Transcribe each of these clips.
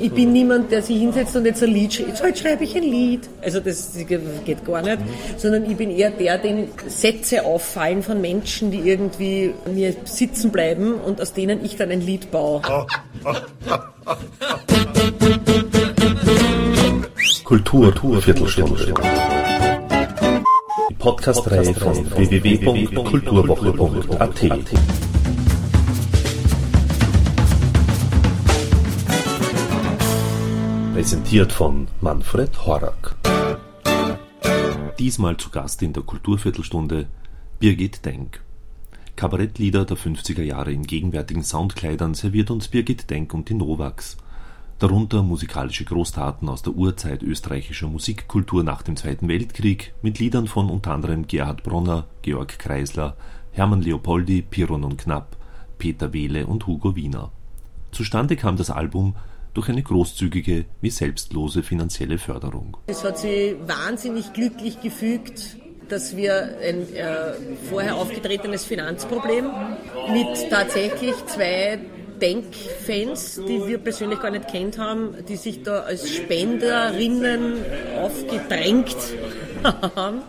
Ich bin niemand, der sich hinsetzt und jetzt ein Lied schreibt. Jetzt halt schreibe ich ein Lied. Also das geht gar nicht. Sondern ich bin eher der, den Sätze auffallen von Menschen, die irgendwie mir sitzen bleiben und aus denen ich dann ein Lied baue. Kultur, Kultur Viertelstunde. Die Podcast-Reihe von www.kulturwoche.at. Präsentiert von Manfred Horak. Diesmal zu Gast in der Kulturviertelstunde Birgit Denk. Kabarettlieder der 50er Jahre in gegenwärtigen Soundkleidern serviert uns Birgit Denk und die Novaks. Darunter musikalische Großtaten aus der Urzeit österreichischer Musikkultur nach dem Zweiten Weltkrieg mit Liedern von unter anderem Gerhard Bronner, Georg Kreisler, Hermann Leopoldi, Piron und Knapp, Peter Wehle und Hugo Wiener. Zustande kam das Album durch eine großzügige wie selbstlose finanzielle Förderung. Es hat sich wahnsinnig glücklich gefügt, dass wir ein äh, vorher aufgetretenes Finanzproblem mit tatsächlich zwei Denkfans, die wir persönlich gar nicht kennt haben, die sich da als Spenderinnen aufgedrängt haben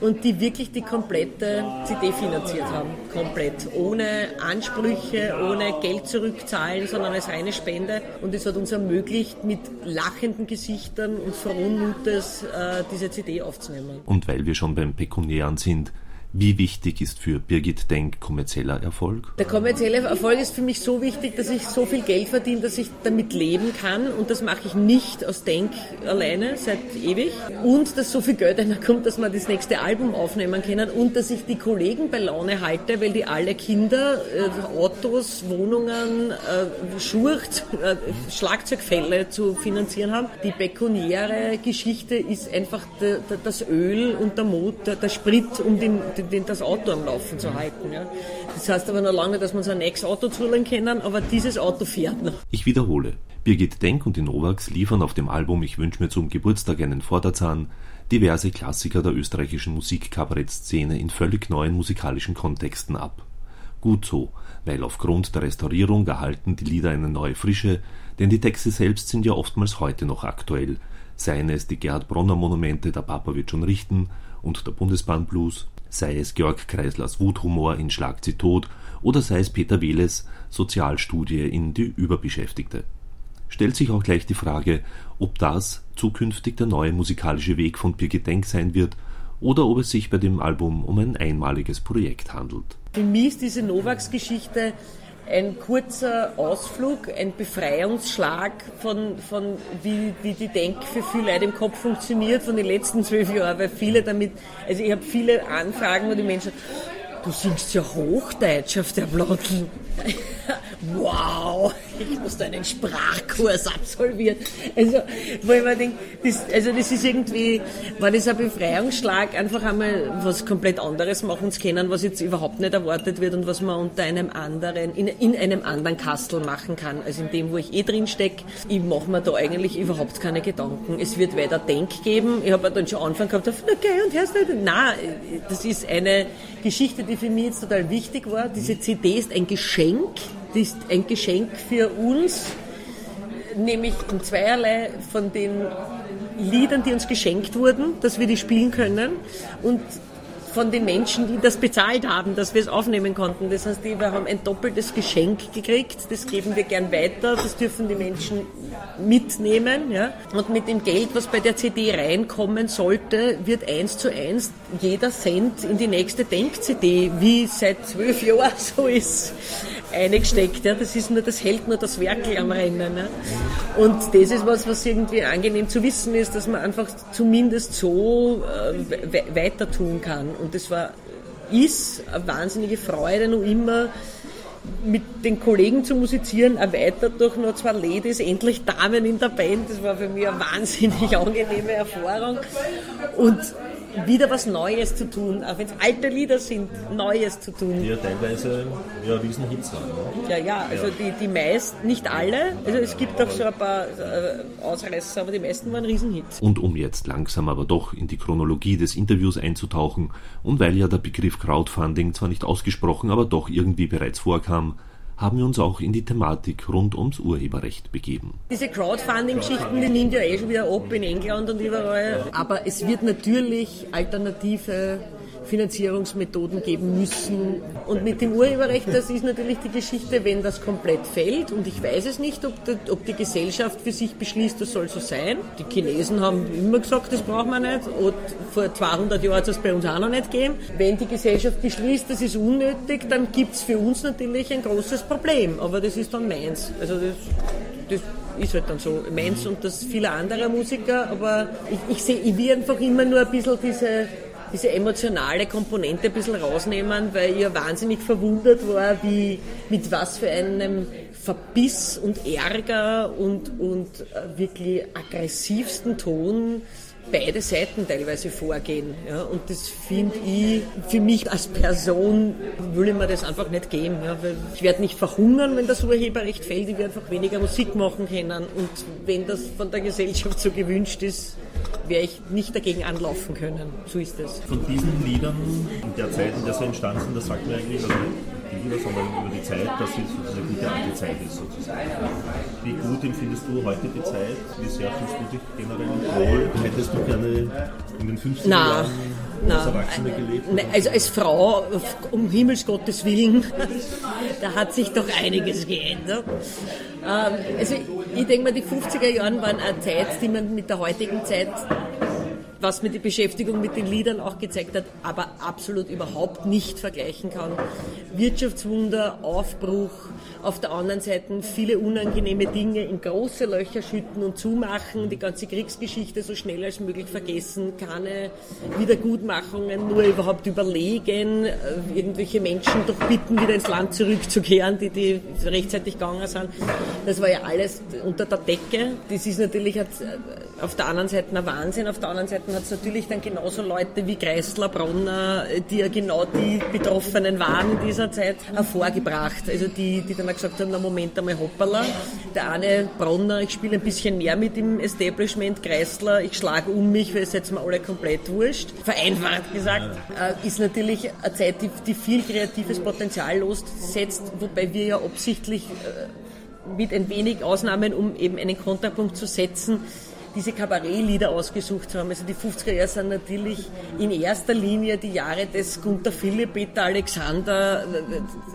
und die wirklich die komplette CD finanziert haben. Komplett. Ohne Ansprüche, ohne Geld zurückzahlen, sondern als reine Spende. Und es hat uns ermöglicht, mit lachenden Gesichtern und frohen Mutes äh, diese CD aufzunehmen. Und weil wir schon beim Pekuniären sind, wie wichtig ist für Birgit Denk kommerzieller Erfolg? Der kommerzielle Erfolg ist für mich so wichtig, dass ich so viel Geld verdiene, dass ich damit leben kann. Und das mache ich nicht aus Denk alleine, seit ewig. Und dass so viel Geld kommt, dass wir das nächste Album aufnehmen können. Und dass ich die Kollegen bei Laune halte, weil die alle Kinder, äh, Autos, Wohnungen, äh, Schurcht, äh, Schlagzeugfälle zu finanzieren haben. Die pekuniäre Geschichte ist einfach das Öl und der Motor, der Sprit, um den den, das Auto am Laufen zu halten. Ja. Das heißt aber noch lange, dass wir uns ein nächstes Auto zulegen können, aber dieses Auto fährt noch. Ich wiederhole. Birgit Denk und die Novaks liefern auf dem Album Ich wünsche mir zum Geburtstag einen Vorderzahn diverse Klassiker der österreichischen Musikkabarettszene in völlig neuen musikalischen Kontexten ab. Gut so, weil aufgrund der Restaurierung erhalten die Lieder eine neue Frische, denn die Texte selbst sind ja oftmals heute noch aktuell, seien es die Gerhard Bronner Monumente Der Papa wird schon richten und der Bundesbahnblues, sei es Georg Kreislers Wuthumor in Schlag sie tot oder sei es Peter Wehles Sozialstudie in Die Überbeschäftigte. Stellt sich auch gleich die Frage, ob das zukünftig der neue musikalische Weg von Birgit Denk sein wird oder ob es sich bei dem Album um ein einmaliges Projekt handelt. Für mich ist diese Novaks-Geschichte ein kurzer Ausflug, ein Befreiungsschlag von, von wie, wie die Denk für viele Leute im Kopf funktioniert von den letzten zwölf Jahren, weil viele damit, also ich habe viele Anfragen, wo die Menschen, du singst ja Hochdeutsch auf der Platte. Wow, ich muss da einen Sprachkurs absolvieren. Also, wo ich mir denke, das, also das ist irgendwie, war das ein Befreiungsschlag, einfach einmal was komplett anderes machen zu können, was jetzt überhaupt nicht erwartet wird und was man unter einem anderen, in, in einem anderen Kastel machen kann, als in dem, wo ich eh drin stecke. Ich mache mir da eigentlich überhaupt keine Gedanken. Es wird weiter Denk geben. Ich habe dann schon Anfang gehabt, okay, und hörst du, nein, das ist eine Geschichte, die für mich jetzt total wichtig war. Diese CD ist ein Geschenk ist ein Geschenk für uns, nämlich in zweierlei von den Liedern, die uns geschenkt wurden, dass wir die spielen können und von den Menschen, die das bezahlt haben, dass wir es aufnehmen konnten. Das heißt, wir haben ein doppeltes Geschenk gekriegt, das geben wir gern weiter, das dürfen die Menschen mitnehmen. Ja? Und mit dem Geld, was bei der CD reinkommen sollte, wird eins zu eins jeder Cent in die nächste Denk-CD, wie seit zwölf Jahren so ist, eingesteckt. Ja? Das ist nur, das hält nur das Werkel am Rennen. Ja? Und das ist was, was irgendwie angenehm zu wissen ist, dass man einfach zumindest so äh, weiter tun kann. Und das war, ist eine wahnsinnige Freude noch immer, mit den Kollegen zu musizieren, erweitert durch noch zwei Ladies, endlich Damen in der Band. Das war für mich eine wahnsinnig angenehme Erfahrung. Und wieder was Neues zu tun, auch wenn es alte Lieder sind, Neues zu tun. Die ja teilweise ja, Riesenhits waren. Ne? Ja, ja, also ja. Die, die meisten, nicht alle, also es gibt auch so ein paar äh, Ausreißer, aber die meisten waren Riesenhits. Und um jetzt langsam aber doch in die Chronologie des Interviews einzutauchen und weil ja der Begriff Crowdfunding zwar nicht ausgesprochen, aber doch irgendwie bereits vorkam, haben wir uns auch in die Thematik rund ums Urheberrecht begeben. Diese Crowdfunding-Geschichten, die nimmt ja eh schon wieder ab in England und überall. Aber es wird natürlich alternative Finanzierungsmethoden geben müssen. Und mit dem Urheberrecht, das ist natürlich die Geschichte, wenn das komplett fällt. Und ich weiß es nicht, ob die, ob die Gesellschaft für sich beschließt, das soll so sein. Die Chinesen haben immer gesagt, das braucht man nicht. Und vor 200 Jahren hat es bei uns auch noch nicht gegeben. Wenn die Gesellschaft beschließt, das ist unnötig, dann gibt es für uns natürlich ein großes Problem. Aber das ist dann meins. Also das, das ist halt dann so. Meins und das vieler anderer Musiker. Aber ich, ich sehe, ich will einfach immer nur ein bisschen diese diese emotionale Komponente ein bisschen rausnehmen, weil ja wahnsinnig verwundert war, wie, mit was für einem Verbiss und Ärger und, und äh, wirklich aggressivsten Ton beide Seiten teilweise vorgehen. Ja, und das finde ich, für mich als Person will ich mir das einfach nicht geben. Ja, weil ich werde nicht verhungern, wenn das Urheberrecht fällt, ich werde einfach weniger Musik machen können. Und wenn das von der Gesellschaft so gewünscht ist, werde ich nicht dagegen anlaufen können. So ist es. Von diesen Liedern in der Zeit, in der sie entstanden sind, das sagt man eigentlich, also die Lieder, sondern über die Zeit, dass sie eine gute alte Zeit ist sozusagen. Wie gut empfindest du heute die Zeit? Wie sehr fühlst du dich generell wohl? Hättest du gerne in den 50er Na. Jahren als Erwachsene gelebt? Ne, Also als Frau, um Himmels Gottes Willen, da hat sich doch einiges geändert. Ähm, Also ich denke mal, die 50er Jahre waren eine Zeit, die man mit der heutigen Zeit was mir die Beschäftigung mit den Liedern auch gezeigt hat, aber absolut überhaupt nicht vergleichen kann. Wirtschaftswunder, Aufbruch, auf der anderen Seite viele unangenehme Dinge in große Löcher schütten und zumachen, die ganze Kriegsgeschichte so schnell als möglich vergessen, keine Wiedergutmachungen, nur überhaupt überlegen, äh, irgendwelche Menschen doch bitten, wieder ins Land zurückzukehren, die, die rechtzeitig gegangen sind. Das war ja alles unter der Decke. Das ist natürlich äh, auf der anderen Seite ein Wahnsinn, auf der anderen Seite hat es natürlich dann genauso Leute wie Kreisler, Bronner, die ja genau die Betroffenen waren in dieser Zeit, hervorgebracht. Also die, die dann auch gesagt haben, na Moment einmal hoppala. Der eine Bronner, ich spiele ein bisschen mehr mit dem Establishment, Kreisler, ich schlage um mich, weil es jetzt mal alle komplett wurscht. Vereinfacht gesagt, äh, ist natürlich eine Zeit, die, die viel kreatives Potenzial lossetzt, wobei wir ja absichtlich äh, mit ein wenig Ausnahmen, um eben einen Konterpunkt zu setzen, diese Kabarettlieder ausgesucht haben. Also die 50er Jahre sind natürlich in erster Linie die Jahre des Gunther Philipp, Peter Alexander,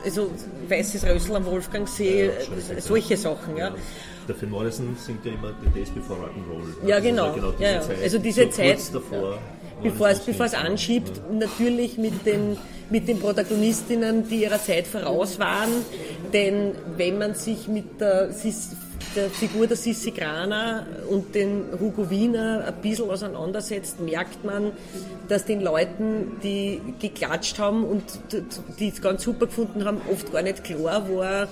also Weißes Rössel am Wolfgangsee, solche Sachen. Ja. Der Phil Morrison singt ja immer The Days Before Rock'n'Roll. Ja, Also genau. war Ja, ja. Zeit, Also diese so Zeit- davor, bevor es, bevor es anschiebt, natürlich mit den, mit den Protagonistinnen, die ihrer Zeit voraus waren. Denn wenn man sich mit der, der Figur der Sissi Grana und den Hugo Wiener ein bisschen auseinandersetzt, merkt man, dass den Leuten, die geklatscht haben und die es ganz super gefunden haben, oft gar nicht klar war,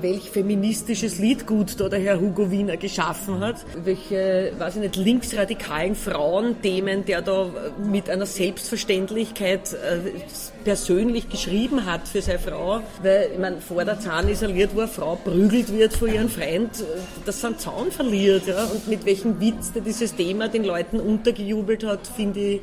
welch feministisches Liedgut da der Herr Hugo Wiener geschaffen hat, welche, weiß ich nicht, linksradikalen Frauenthemen der da mit einer Selbstverständlichkeit äh, persönlich geschrieben hat für seine Frau, weil ich meine, vor der Zahn isoliert, wo eine Frau prügelt wird von ihrem Freund, äh, dass sie einen Zaun verliert, ja, und mit welchem Witz der dieses Thema den Leuten untergejubelt hat, finde ich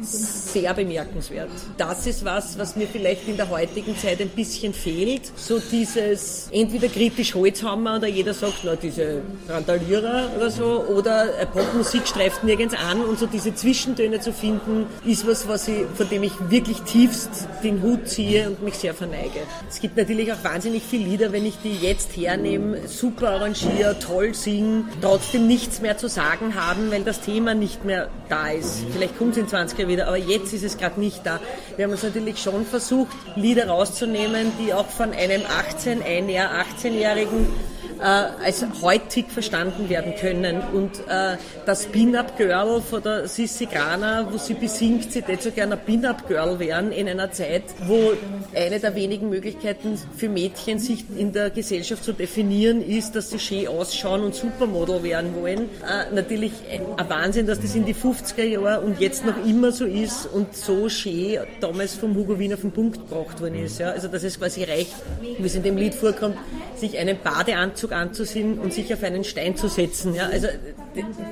sehr bemerkenswert. Das ist was, was mir vielleicht in der heutigen Zeit ein bisschen fehlt. So dieses entweder kritisch Holzhammer oder jeder sagt, na, diese Randalierer oder so, oder Popmusik streift nirgends an und so diese Zwischentöne zu finden, ist was, was ich, von dem ich wirklich tiefst den Hut ziehe und mich sehr verneige. Es gibt natürlich auch wahnsinnig viele Lieder, wenn ich die jetzt hernehme, super arrangiere, toll singen, trotzdem nichts mehr zu sagen haben, weil das Thema nicht mehr da ist. Vielleicht kommt es in 20 Jahren wieder, aber jetzt ist es gerade nicht da. Wir haben uns natürlich schon versucht, Lieder rauszunehmen, die auch von einem 18, ein Jahr 18-Jährigen äh, als heutig verstanden werden können. Und äh, das Pin-Up-Girl von der Sissi Grana, wo sie besingt, sie hätte so gerne Pin-Up-Girl werden in einer Zeit, wo eine der wenigen Möglichkeiten für Mädchen, sich in der Gesellschaft zu definieren, ist, dass sie schön ausschauen und Supermodel werden wollen. Äh, natürlich ein Wahnsinn, dass das in die 50er Jahre und jetzt noch immer so ist und so schön damals vom Hugo Wiener auf den Punkt gebracht worden ist. Ja? Also dass es quasi reicht, wie es in dem Lied vorkommt, sich einen Badeanzug anzuziehen und sich auf einen Stein zu setzen. Ja? Also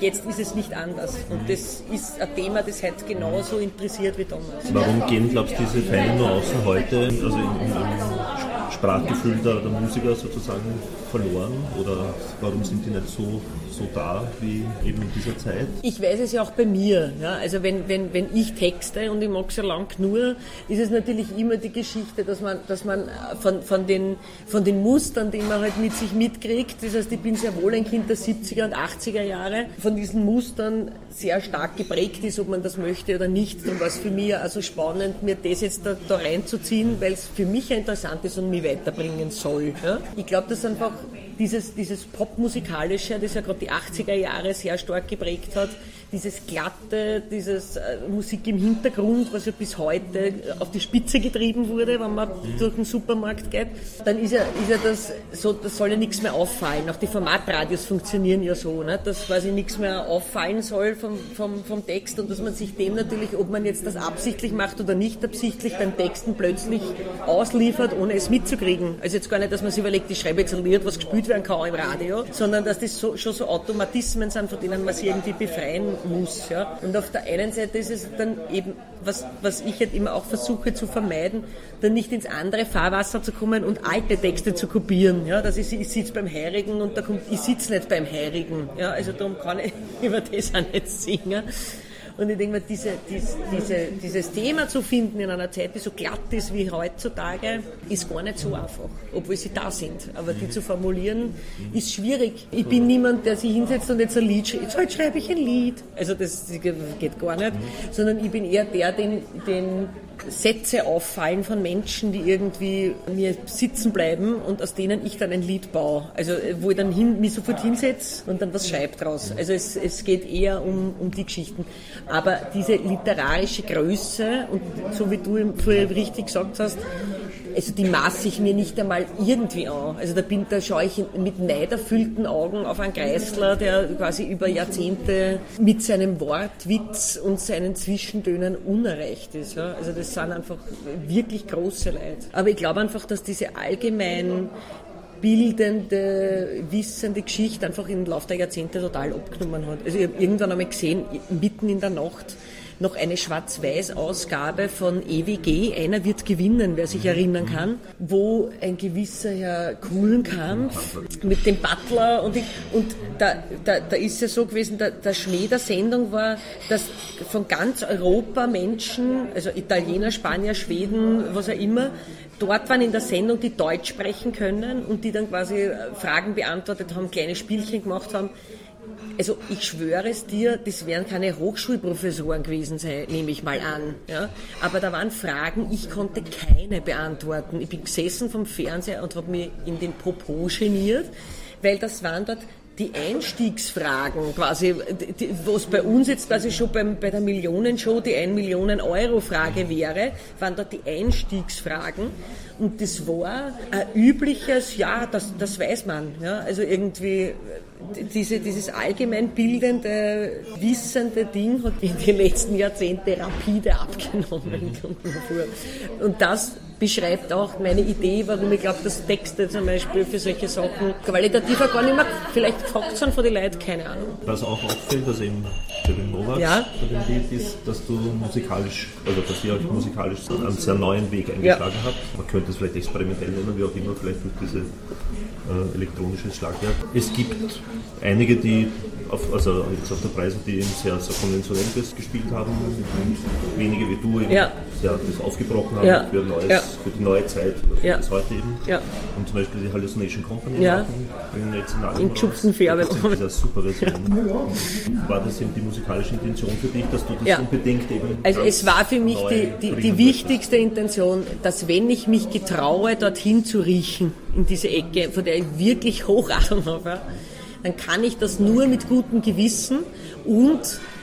jetzt ist es nicht anders. Und das ist ein Thema, das heute genauso interessiert wie damals. Warum gehen, glaubst du, diese feinen Nuancen heute, also im, im, im Sprachgefühl der, der, Musiker sozusagen verloren oder warum sind die nicht so, so da wie eben in dieser Zeit? Ich weiß es ja auch bei mir. Ja? Also wenn, wenn, wenn ich texte und ich mag ja lang nur, ist es natürlich immer die Geschichte, dass man, dass man von, von, den, von den Mustern, die man halt mit sich mitkriegt, das heißt, ich bin sehr wohl ein Kind der 70er und 80er Jahre, von diesen Mustern sehr stark geprägt ist, ob man das möchte oder nicht. Und was für mich also spannend, mir das jetzt da, da reinzuziehen, weil es für mich interessant ist und mich weiterbringen soll. Ja? Ich glaube, dass einfach dieses, dieses Popmusikalische, das ja gerade die 80er Jahre sehr stark geprägt hat, dieses glatte, dieses äh, Musik im Hintergrund, was ja bis heute auf die Spitze getrieben wurde, wenn man durch den Supermarkt geht, dann ist ja, ist ja das so, das soll ja nichts mehr auffallen. Auch die Formatradios funktionieren ja so, ne? dass quasi nichts mehr auffallen soll vom, vom, vom Text und dass man sich dem natürlich, ob man jetzt das absichtlich macht oder nicht absichtlich, beim Texten plötzlich ausliefert, ohne es mitzukriegen. Also jetzt gar nicht, dass man sich überlegt, ich schreibe jetzt ein Lied, was gespielt werden kann im Radio, sondern dass das so, schon so Automatismen sind, von denen man sich irgendwie befreien muss. Ja? Und auf der einen Seite ist es dann eben, was, was ich halt immer auch versuche zu vermeiden, dann nicht ins andere Fahrwasser zu kommen und alte Texte zu kopieren. Ja? Dass ich, ich sitze beim Heirigen und da kommt, ich sitze nicht beim Heirigen. Ja? Also darum kann ich über das auch nicht singen. Und ich denke mir, diese, diese, diese, dieses Thema zu finden in einer Zeit, die so glatt ist wie heutzutage, ist gar nicht so einfach, obwohl sie da sind. Aber die zu formulieren, ist schwierig. Ich bin niemand, der sich hinsetzt und jetzt ein Lied schreibt. Jetzt halt schreibe ich ein Lied. Also das geht gar nicht. Sondern ich bin eher der, den, den Sätze auffallen von Menschen, die irgendwie mir sitzen bleiben und aus denen ich dann ein Lied baue. Also wo ich dann hin, mich sofort hinsetze und dann was schreibe draus. Also es, es geht eher um, um die Geschichten. Aber diese literarische Größe und so wie du vorher richtig gesagt hast, also die maße ich mir nicht einmal irgendwie an. Also da, bin, da schaue ich mit neiderfüllten Augen auf einen Kreisler, der quasi über Jahrzehnte mit seinem Wortwitz und seinen Zwischentönen unerreicht ist. Ja? Also das sind einfach wirklich große Leute. Aber ich glaube einfach, dass diese allgemein bildende, wissende Geschichte einfach im Laufe der Jahrzehnte total abgenommen hat. Also ich habe irgendwann einmal gesehen, mitten in der Nacht, noch eine Schwarz-Weiß-Ausgabe von EWG, einer wird gewinnen, wer sich erinnern kann, wo ein gewisser Herr Kuhlenkampf mit dem Butler und, ich, und da, da, da ist ja so gewesen, der, der Schmäh der Sendung war, dass von ganz Europa Menschen, also Italiener, Spanier, Schweden, was auch immer, dort waren in der Sendung, die Deutsch sprechen können und die dann quasi Fragen beantwortet haben, kleine Spielchen gemacht haben also ich schwöre es dir, das werden keine Hochschulprofessoren gewesen sein, nehme ich mal an. Ja? Aber da waren Fragen, ich konnte keine beantworten. Ich bin gesessen vom Fernseher und habe mich in den Popo geniert, weil das waren dort die Einstiegsfragen quasi, die, was bei uns jetzt quasi schon beim, bei der Millionenshow die 1 Millionen Euro Frage wäre, waren dort die Einstiegsfragen. Und das war ein übliches, ja, das, das weiß man. Ja? Also irgendwie diese, dieses allgemeinbildende, wissende Ding hat in den letzten Jahrzehnten rapide abgenommen. Und das beschreibt auch meine Idee, warum ich glaube, dass Texte zum Beispiel für solche Sachen qualitativer gar nicht mehr vielleicht gefragt sind von den Leuten, keine Ahnung. Was auch auffällt, also eben für den Novak ja. bei dem Lied ist, dass du musikalisch, also dass ihr euch musikalisch einen sehr neuen Weg eingeschlagen ja. habt. Man könnte es vielleicht experimentell nennen, wie auch immer, vielleicht durch diese äh, elektronisches Schlagwerk. Es gibt einige, die auf, also jetzt auf der Preise, die eben sehr, sehr konventionell das gespielt haben und wenige wie du eben ja. sehr, das aufgebrochen haben ja. für, neues, ja. für die neue Zeit, für ja. das heute eben. Ja. Und zum Beispiel die Hallucination Company ja. machen, in, in geschubsten Färbe. Das ist eine super Version. War das eben die musikalische Intention für dich, dass du das ja. unbedingt eben Also es war für mich die, die, die wichtigste Intention, dass wenn ich mich getraue, dorthin zu riechen, in diese Ecke, von der ich wirklich Hochachtung habe, dann kann ich das nur mit gutem Gewissen und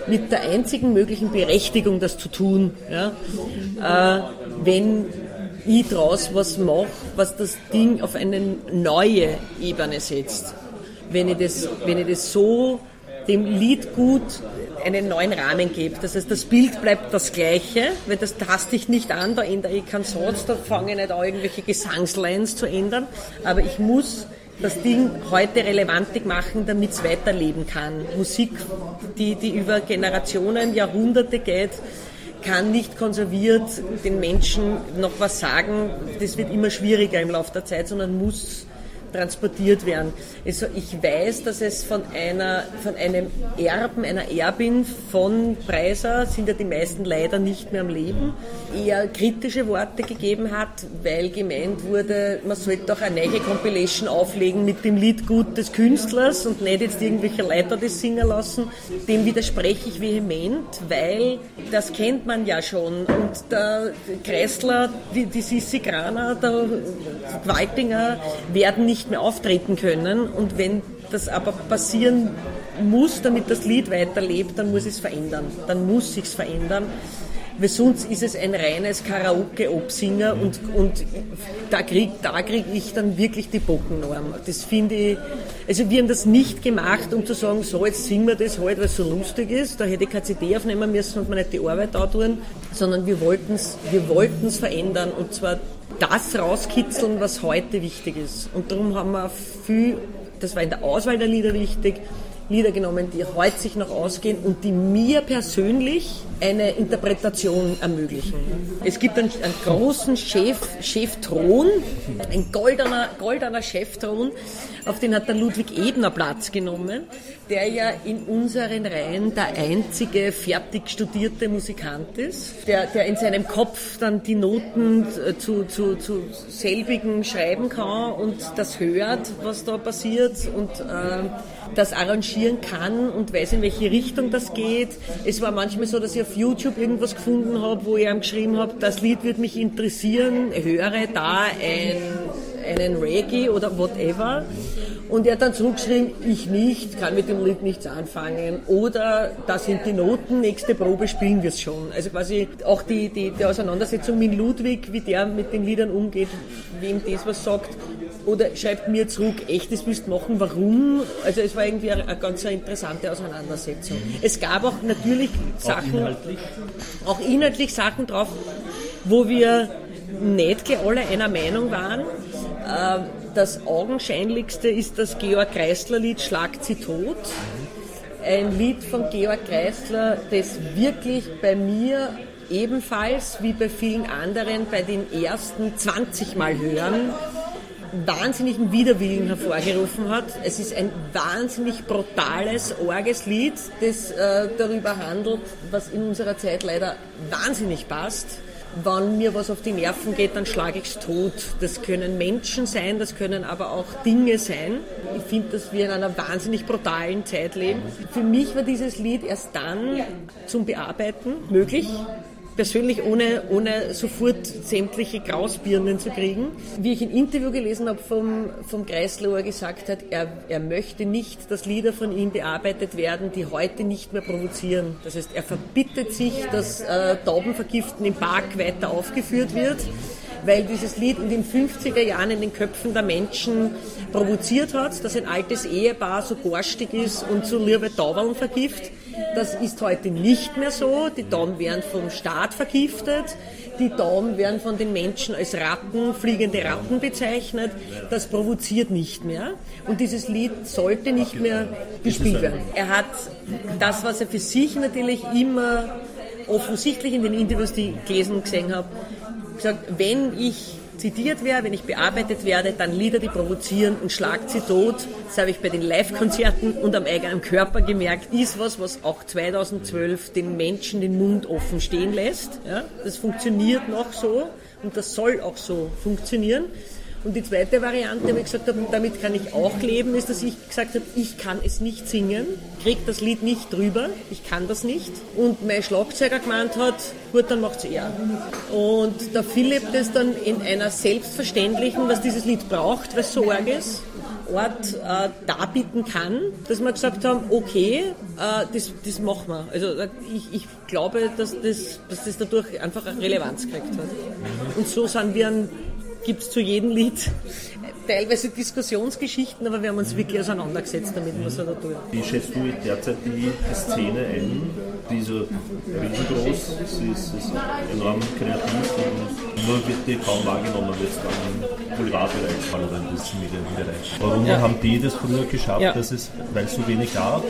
mit der einzigen möglichen Berechtigung, das zu tun. Ja? Äh, wenn ich daraus was mache, was das Ding auf eine neue Ebene setzt. Wenn ich das, wenn ich das so dem Lied gut einen neuen Rahmen gebe. Das heißt, das Bild bleibt das gleiche, weil das taste ich nicht an, da ändere ich keinen Satz, da fange ich nicht an, irgendwelche Gesangslines zu ändern, aber ich muss das Ding heute relevantig machen, damit es weiterleben kann. Musik, die, die über Generationen, Jahrhunderte geht, kann nicht konserviert den Menschen noch was sagen. Das wird immer schwieriger im Laufe der Zeit, sondern muss transportiert werden. Also ich weiß, dass es von, einer, von einem Erben, einer Erbin von Preiser, sind ja die meisten leider nicht mehr am Leben, eher kritische Worte gegeben hat, weil gemeint wurde, man sollte doch eine neue Compilation auflegen mit dem Lied Gut des Künstlers und nicht jetzt irgendwelche Leiter das singen lassen. Dem widerspreche ich vehement, weil das kennt man ja schon. Und der Kreisler, die, die Sissi Graner, der Gewaltinger werden nicht nicht mehr auftreten können. Und wenn das aber passieren muss, damit das Lied weiterlebt, dann muss es verändern. Dann muss sich's verändern. Weil sonst ist es ein reines Karaoke-Obsinger und, und da kriege da krieg ich dann wirklich die Bockennorm. Das finde ich, also wir haben das nicht gemacht, um zu sagen, so jetzt singen wir das halt, weil es so lustig ist. Da hätte ich keine CD aufnehmen müssen und mir nicht die Arbeit da tun, sondern wir wollten es wir wollten's verändern und zwar das rauskitzeln, was heute wichtig ist. Und darum haben wir viel, das war in der Auswahl der Lieder wichtig, Lieder genommen, die heute sich noch ausgehen und die mir persönlich eine Interpretation ermöglichen. Es gibt einen, einen großen Chef, Chefthron, ein goldener, goldener Chefthron, auf den hat der Ludwig Ebner Platz genommen, der ja in unseren Reihen der einzige fertig studierte Musikant ist, der, der in seinem Kopf dann die Noten zu, zu, zu selbigen schreiben kann und das hört, was da passiert und äh, das arrangieren kann und weiß, in welche Richtung das geht. Es war manchmal so, dass ich auf YouTube irgendwas gefunden habe, wo ich ihm geschrieben habe, das Lied würde mich interessieren, höre da ein, einen Reggae oder whatever. Und er hat dann zurückgeschrieben, ich nicht, kann mit dem Lied nichts anfangen. Oder da sind die Noten, nächste Probe spielen wir es schon. Also quasi auch die, die, die Auseinandersetzung mit Ludwig, wie der mit den Liedern umgeht, wem das was sagt. Oder schreibt mir zurück, echt, das willst du machen, warum? Also es war irgendwie eine, eine ganz interessante Auseinandersetzung. Es gab auch natürlich Sachen, auch inhaltlich, auch inhaltlich Sachen drauf, wo wir nicht alle einer Meinung waren. Ähm, das augenscheinlichste ist das Georg Kreisler Lied Schlag sie tot. Ein Lied von Georg Kreisler, das wirklich bei mir ebenfalls wie bei vielen anderen bei den ersten 20 Mal hören wahnsinnigen Widerwillen hervorgerufen hat. Es ist ein wahnsinnig brutales, orges Lied, das äh, darüber handelt, was in unserer Zeit leider wahnsinnig passt wenn mir was auf die Nerven geht, dann schlage ich es tot. Das können Menschen sein, das können aber auch Dinge sein. Ich finde, dass wir in einer wahnsinnig brutalen Zeit leben. Für mich war dieses Lied erst dann zum Bearbeiten möglich, persönlich ohne, ohne sofort sämtliche Grausbirnen zu kriegen. Wie ich ein Interview gelesen habe vom, vom Kreisler, er gesagt hat, er, er möchte nicht, dass Lieder von ihm bearbeitet werden, die heute nicht mehr provozieren. Das heißt, er verbittet sich, dass äh, Taubenvergiften im Park weiter aufgeführt wird weil dieses Lied in den 50er Jahren in den Köpfen der Menschen provoziert hat, dass ein altes Ehepaar so borstig ist und so liebe Tauberln vergift. Das ist heute nicht mehr so. Die Daumen werden vom Staat vergiftet. Die Daumen werden von den Menschen als Ratten, fliegende Ratten bezeichnet. Das provoziert nicht mehr. Und dieses Lied sollte nicht mehr gespielt werden. Er hat das, was er für sich natürlich immer offensichtlich in den Interviews, die ich gelesen und gesehen habe, gesagt, wenn ich zitiert werde, wenn ich bearbeitet werde, dann Lieder, die provozieren und schlagt sie tot. Das habe ich bei den Live-Konzerten und am eigenen Körper gemerkt, ist was, was auch 2012 den Menschen den Mund offen stehen lässt. Ja, das funktioniert noch so und das soll auch so funktionieren. Und die zweite Variante, wo ich gesagt habe, damit kann ich auch leben, ist, dass ich gesagt habe, ich kann es nicht singen, kriege das Lied nicht drüber, ich kann das nicht. Und mein Schlagzeuger gemeint hat, gut, dann macht's er. Und der Philipp das dann in einer selbstverständlichen, was dieses Lied braucht, es so arg ist, Ort äh, darbieten kann, dass wir gesagt haben, okay, äh, das, das machen wir. Also äh, ich, ich glaube, dass das, dass das dadurch einfach Relevanz gekriegt hat. Und so sind wir ein gibt es zu jedem Lied teilweise Diskussionsgeschichten, aber wir haben uns wirklich auseinandergesetzt damit, was er da tut. Wie schätzt du derzeit die Szene ein? Die ist so riesengroß, sie ist, ist enorm kreativ und nur wird die kaum wahrgenommen jetzt am Boulevardbereich oder im Medienbereich. Warum ja. haben die das früher geschafft? Ja. Dass es, weil es so wenig gab?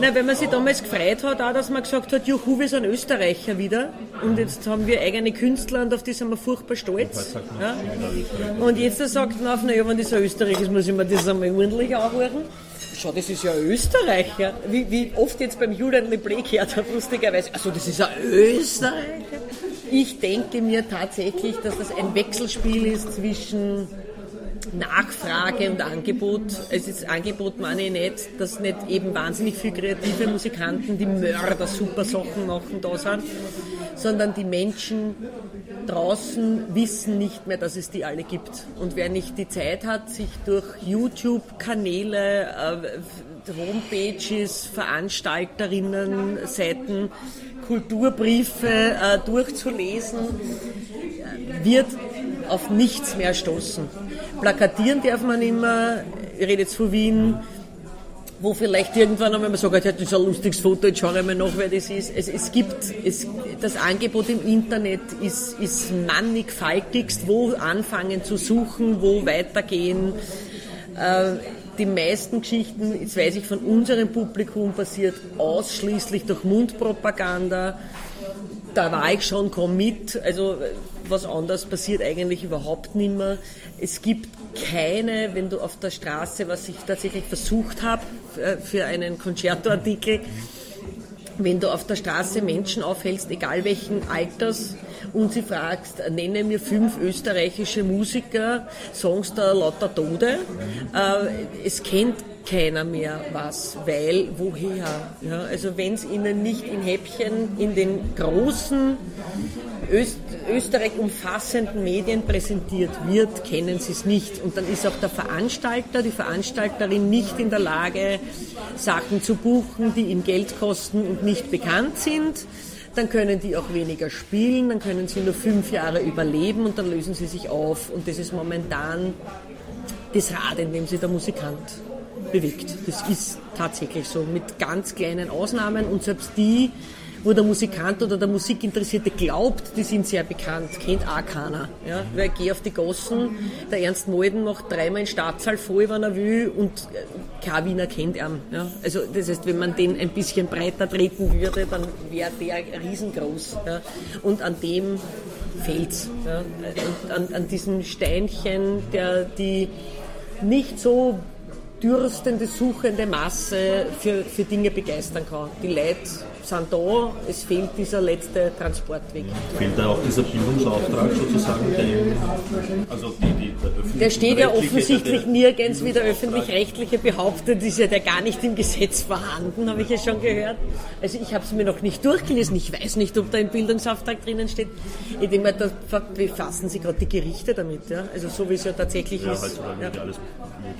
Nein, weil man sich damals gefreut hat, auch, dass man gesagt hat, juhu, wir sind Österreicher wieder und jetzt haben wir eigene Künstler und auf die sind wir furchtbar stolz. Ja? Und jetzt sagt man auf, naja, wenn das ein Österreich ist, muss ich mir das einmal ordentlich anhören schau, das ist ja ein Österreicher. Wie, wie oft jetzt beim Julian Leblé gehört habe, lustigerweise, also das ist ein Österreicher. Ich denke mir tatsächlich, dass das ein Wechselspiel ist zwischen Nachfrage und Angebot. Es ist Angebot meine ich nicht, dass nicht eben wahnsinnig viele kreative Musikanten, die Mörder super Sachen machen, da sind, sondern die Menschen draußen wissen nicht mehr, dass es die alle gibt. Und wer nicht die Zeit hat, sich durch YouTube-Kanäle, äh, Homepages, Veranstalterinnen, Seiten, Kulturbriefe äh, durchzulesen, wird auf nichts mehr stoßen. Plakatieren darf man immer, ich rede jetzt von Wien, wo vielleicht irgendwann einmal man sagt, das ist ein lustiges Foto, jetzt schaue ich mal nach, wer das ist. Es, es gibt, es, das Angebot im Internet ist, ist mannigfaltigst, wo anfangen zu suchen, wo weitergehen. Äh, die meisten Geschichten, jetzt weiß ich von unserem Publikum, passiert ausschließlich durch Mundpropaganda. Da war ich schon, komm mit. Also was anderes passiert eigentlich überhaupt nicht mehr. Es gibt keine, wenn du auf der Straße, was ich tatsächlich versucht habe äh, für einen Concerto-Artikel, wenn du auf der Straße Menschen aufhältst, egal welchen Alters, und sie fragst, nenne mir fünf österreichische Musiker, sagst da lauter Tode. Äh, es kennt keiner mehr was, weil woher? Ja, also wenn es ihnen nicht in Häppchen in den großen Öst Österreich umfassenden Medien präsentiert wird, kennen sie es nicht. Und dann ist auch der Veranstalter, die Veranstalterin nicht in der Lage, Sachen zu buchen, die ihm Geld kosten und nicht bekannt sind. Dann können die auch weniger spielen, dann können sie nur fünf Jahre überleben und dann lösen sie sich auf. Und das ist momentan das Rad, in dem sich der Musikant bewegt. Das ist tatsächlich so, mit ganz kleinen Ausnahmen und selbst die, wo der Musikant oder der Musikinteressierte glaubt, die sind sehr bekannt, kennt auch keiner. Ja? Weil ich gehe auf die Gossen, der Ernst Molden macht dreimal in Stadtsaal voll, wenn er will, und äh, kein Wiener kennt ihn. Ja? Also das heißt, wenn man den ein bisschen breiter treten würde, dann wäre der riesengroß. Ja? Und an dem fehlt's. Ja? An, an diesem Steinchen, der die nicht so dürstende, suchende Masse für, für Dinge begeistern kann. Die Leute sind da, es fehlt dieser letzte Transportweg. Fehlt da auch dieser Bildungsauftrag sozusagen, der, also die, die, der, steht ja offensichtlich nirgends, wie der öffentlich-rechtliche behauptet, ist ja der gar nicht im Gesetz vorhanden, habe ich ja schon gehört. Also ich habe es mir noch nicht durchgelesen, ich weiß nicht, ob da ein Bildungsauftrag drinnen steht. Ich denke mal, da befassen sich gerade die Gerichte damit, ja? also so wie es ja tatsächlich ja, ist. Halt ja. alles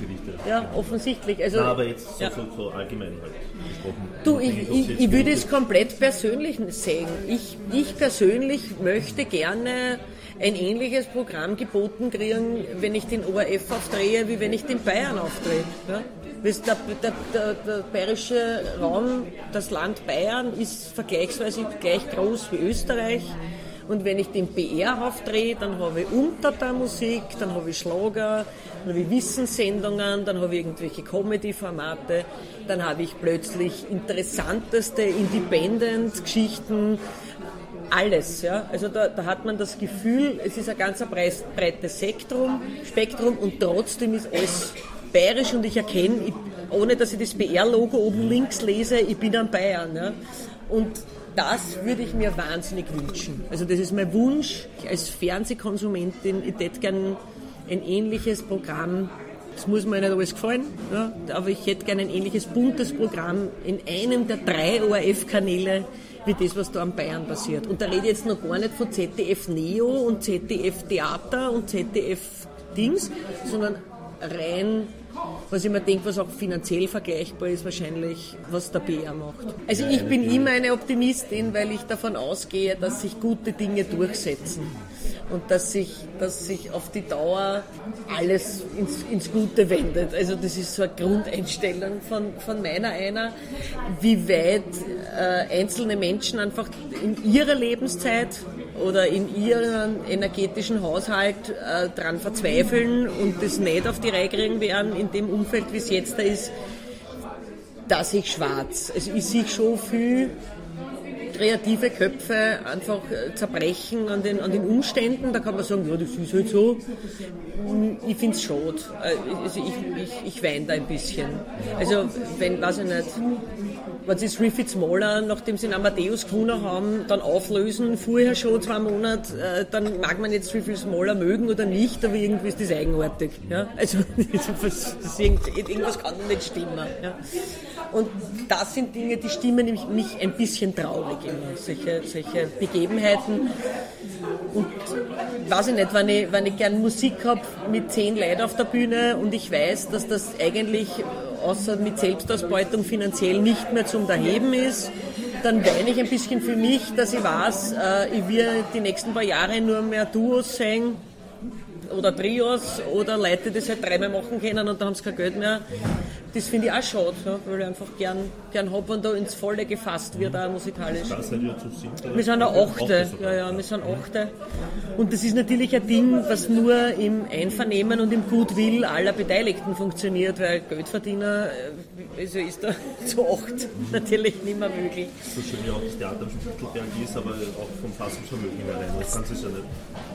Gerichte. Ja, offensichtlich. Also, Na, aber jetzt so, ja. so, so allgemein halt gesprochen. Du, ich, ich, ich würde es komplett persönlich sehen. Ich, ich persönlich möchte gerne ein ähnliches Programm geboten kriegen, wenn ich den ORF aufdrehe, wie wenn ich den Bayern aufdrehe. Ja? Der, der, der, der, bayerische Raum, das Land Bayern ist vergleichsweise gleich groß wie Österreich. Und wenn ich den BR aufdrehe, dann habe ich Unterta-Musik, dann habe ich Schlager, dann habe ich Wissenssendungen, dann habe ich irgendwelche Comedy-Formate, dann habe ich plötzlich interessanteste Independent-Geschichten, alles. Ja? Also da, da, hat man das Gefühl, es ist ein ganz breites Spektrum, Spektrum und trotzdem ist alles bayerisch und ich erkenne, ich, ohne dass ich das BR-Logo oben links lese, ich bin ein Bayern. Ja? Und das würde ich mir wahnsinnig wünschen. Also das ist mein Wunsch als Fernsehkonsumentin. Ich hätte gerne ein ähnliches Programm. Das muss mir nicht alles gefallen, ja, aber ich hätte gerne ein ähnliches buntes Programm in einem der drei ORF-Kanäle wie das, was da am Bayern passiert. Und da rede ich jetzt noch gar nicht von ZDF Neo und ZDF Theater und ZDF Dings, sondern rein was ich mir denke, was auch finanziell vergleichbar ist, wahrscheinlich, was der BR macht. Also ich bin immer eine Optimistin, weil ich davon ausgehe, dass sich gute Dinge durchsetzen. Und dass sich, dass sich auf die Dauer alles ins, ins Gute wendet. Also das ist so eine Grundeinstellung von, von meiner einer, wie weit äh, einzelne Menschen einfach in ihrer Lebenszeit oder in ihrem energetischen Haushalt äh, dran verzweifeln und das nicht auf die Reihe kriegen werden in dem Umfeld, wie es jetzt da ist, da sehe ich schwarz. Also ich sehe schon viel kreative Köpfe einfach äh, zerbrechen an den, an den Umständen. Da kann man sagen, ja, das ist halt so. Ich finde es schade. Äh, also ich, ich, ich weine da ein bisschen. Also, wenn, weiß ich nicht, wenn sie Riffit Smaller, nachdem sie einen Amadeus gewonnen haben, dann auflösen, vorher schon zwei Monate, äh, dann mag man jetzt Riffit Smaller mögen oder nicht, aber irgendwie ist das eigenartig. Ja? Also, das, das irgendwas kann nicht stimmen. Ja? Und das sind Dinge, die stimmen mich ein bisschen traurig immer, solche, solche Begebenheiten. Und weiß ich nicht, wenn ich, wenn ich gern Musik habe mit zehn Leuten auf der Bühne und ich weiß, dass das eigentlich außer mit Selbstausbeutung finanziell nicht mehr zum Erheben ist, dann weine ich ein bisschen für mich, dass ich weiß, äh, ich werde die nächsten paar Jahre nur mehr Duos singen oder Trios oder Leute, die das halt dreimal machen können und dann haben sie kein Geld mehr das finde ich auch schade, ja, weil ich einfach gern, gern habe, wenn da ins Volle gefasst wird, auch musikalisch. Wir sind eine Achte, ja, ja, wir sind Achte. Und das ist natürlich ein Ding, was nur im Einvernehmen und im Gutwill aller Beteiligten funktioniert, weil Geldverdiener, äh, also ist da zu acht natürlich nicht mehr möglich. So schön ja auch das Theater am Spittelberg ist, aber auch vom Fassungsvermögen her rein. Das kann sich ja nicht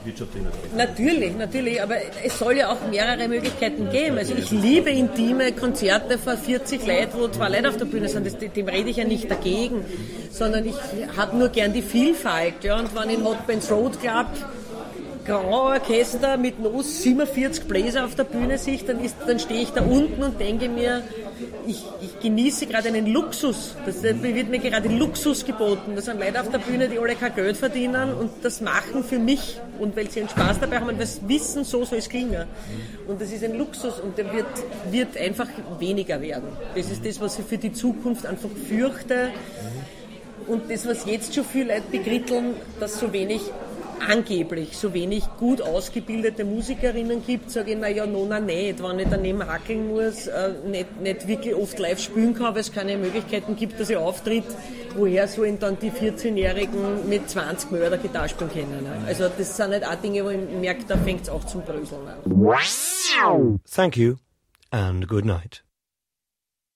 wirtschaftlich nicht Natürlich, natürlich, aber es soll ja auch mehrere Möglichkeiten geben. Also ich liebe intime Konzerte, Konzerte vor 40 Leuten, wo zwei Leute auf der Bühne sind, das, dem rede ich ja nicht dagegen, sondern ich habe nur gern die Vielfalt. Ja, und wenn in Hot Bands Road Club Grand Orchester mit noch 47 Bläser auf der Bühne sehe, dann, dann stehe ich da unten und denke mir, ich, ich genieße gerade einen Luxus. Das wird mir gerade Luxus geboten. Das sind Leute auf der Bühne, die alle kein Geld verdienen und das machen für mich. Und weil sie einen Spaß dabei haben und das wissen, so soll es klingen. Und das ist ein Luxus und der wird, wird einfach weniger werden. Das ist das, was ich für die Zukunft einfach fürchte. Und das, was jetzt schon viele Leute bekritteln, dass so wenig angeblich so wenig gut ausgebildete Musikerinnen gibt, sage ich, naja, nona nicht, wenn ich daneben hackeln muss, äh, nicht, nicht wirklich oft live spielen kann, weil es keine Möglichkeiten gibt, dass ich auftritt, woher sollen dann die 14-Jährigen mit 20 Mörder Gitarre spielen können. Ne? Also das sind nicht auch Dinge, wo ich merke, da fängt es auch zum Bröseln an. Thank you and good night.